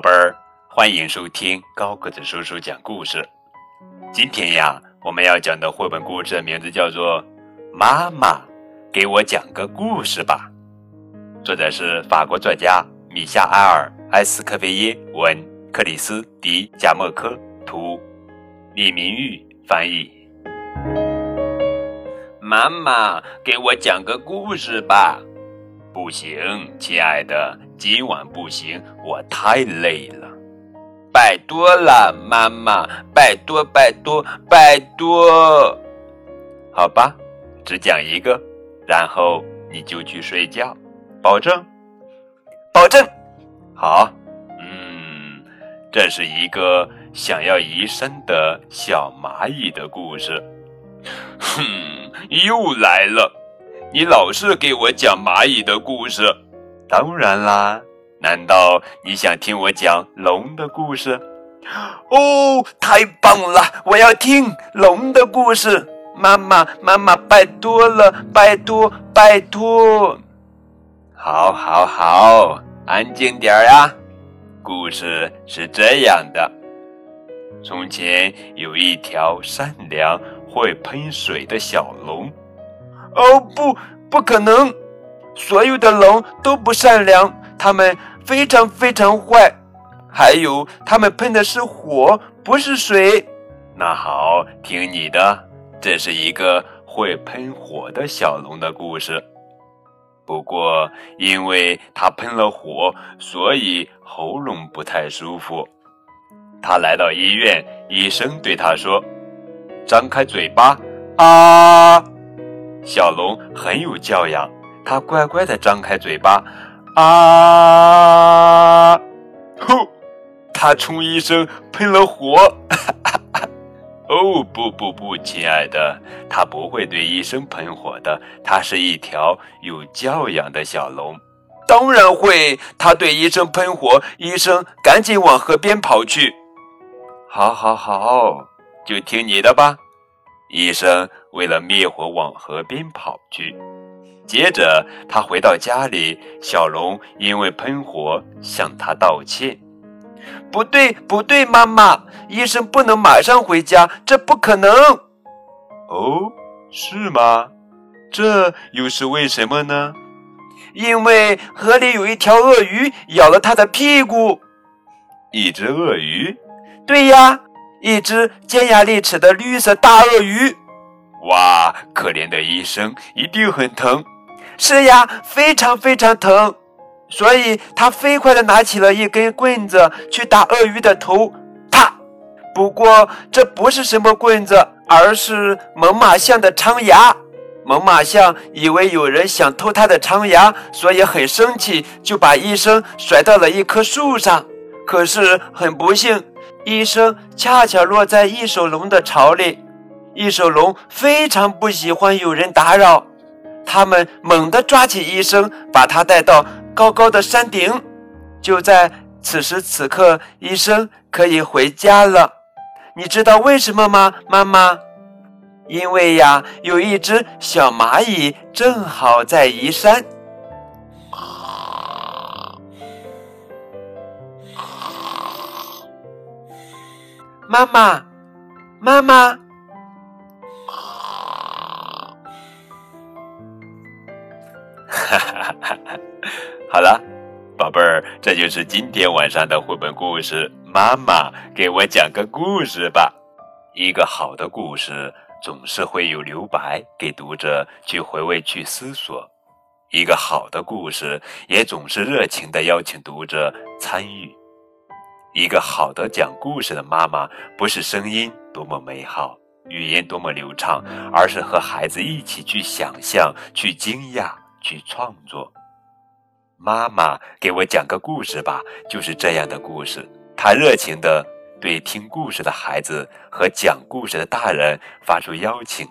宝贝儿，欢迎收听高个子叔叔讲故事。今天呀，我们要讲的绘本故事的名字叫做《妈妈给我讲个故事吧》，作者是法国作家米夏埃尔·埃斯科菲耶文，克里斯迪贾莫科图，李明玉翻译。妈妈给我讲个故事吧。不行，亲爱的，今晚不行，我太累了。拜托了，妈妈，拜托，拜托，拜托。好吧，只讲一个，然后你就去睡觉，保证？保证。好，嗯，这是一个想要移山的小蚂蚁的故事。哼，又来了。你老是给我讲蚂蚁的故事，当然啦。难道你想听我讲龙的故事？哦，太棒了！我要听龙的故事。妈妈，妈妈，拜托了，拜托，拜托。好，好，好，安静点儿呀。故事是这样的：从前有一条善良、会喷水的小龙。哦不，不可能！所有的龙都不善良，它们非常非常坏。还有，它们喷的是火，不是水。那好，听你的，这是一个会喷火的小龙的故事。不过，因为它喷了火，所以喉咙不太舒服。他来到医院，医生对他说：“张开嘴巴，啊！”小龙很有教养，他乖乖地张开嘴巴，啊！呼，他冲医生喷了火。哦，不不不，亲爱的，他不会对医生喷火的。他是一条有教养的小龙。当然会，他对医生喷火，医生赶紧往河边跑去。好，好，好，就听你的吧。医生为了灭火往河边跑去，接着他回到家里，小龙因为喷火向他道歉。不对，不对，妈妈，医生不能马上回家，这不可能。哦，是吗？这又是为什么呢？因为河里有一条鳄鱼咬了他的屁股。一只鳄鱼？对呀。一只尖牙利齿的绿色大鳄鱼，哇！可怜的医生一定很疼。是呀，非常非常疼。所以他飞快地拿起了一根棍子去打鳄鱼的头，啪！不过这不是什么棍子，而是猛犸象的长牙。猛犸象以为有人想偷它的长牙，所以很生气，就把医生甩到了一棵树上。可是很不幸。医生恰巧落在异手龙的巢里，异手龙非常不喜欢有人打扰，他们猛地抓起医生，把他带到高高的山顶。就在此时此刻，医生可以回家了。你知道为什么吗，妈妈？因为呀，有一只小蚂蚁正好在移山。妈妈，妈妈，哈哈哈哈好了，宝贝儿，这就是今天晚上的绘本故事。妈妈，给我讲个故事吧。一个好的故事总是会有留白给读者去回味、去思索。一个好的故事也总是热情的邀请读者参与。一个好的讲故事的妈妈，不是声音多么美好，语言多么流畅，而是和孩子一起去想象、去惊讶、去创作。妈妈，给我讲个故事吧，就是这样的故事。她热情地对听故事的孩子和讲故事的大人发出邀请：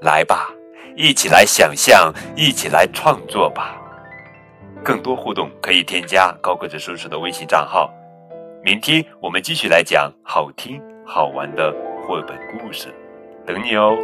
来吧，一起来想象，一起来创作吧。更多互动可以添加高个子叔叔的微信账号。明天我们继续来讲好听好玩的绘本故事，等你哦。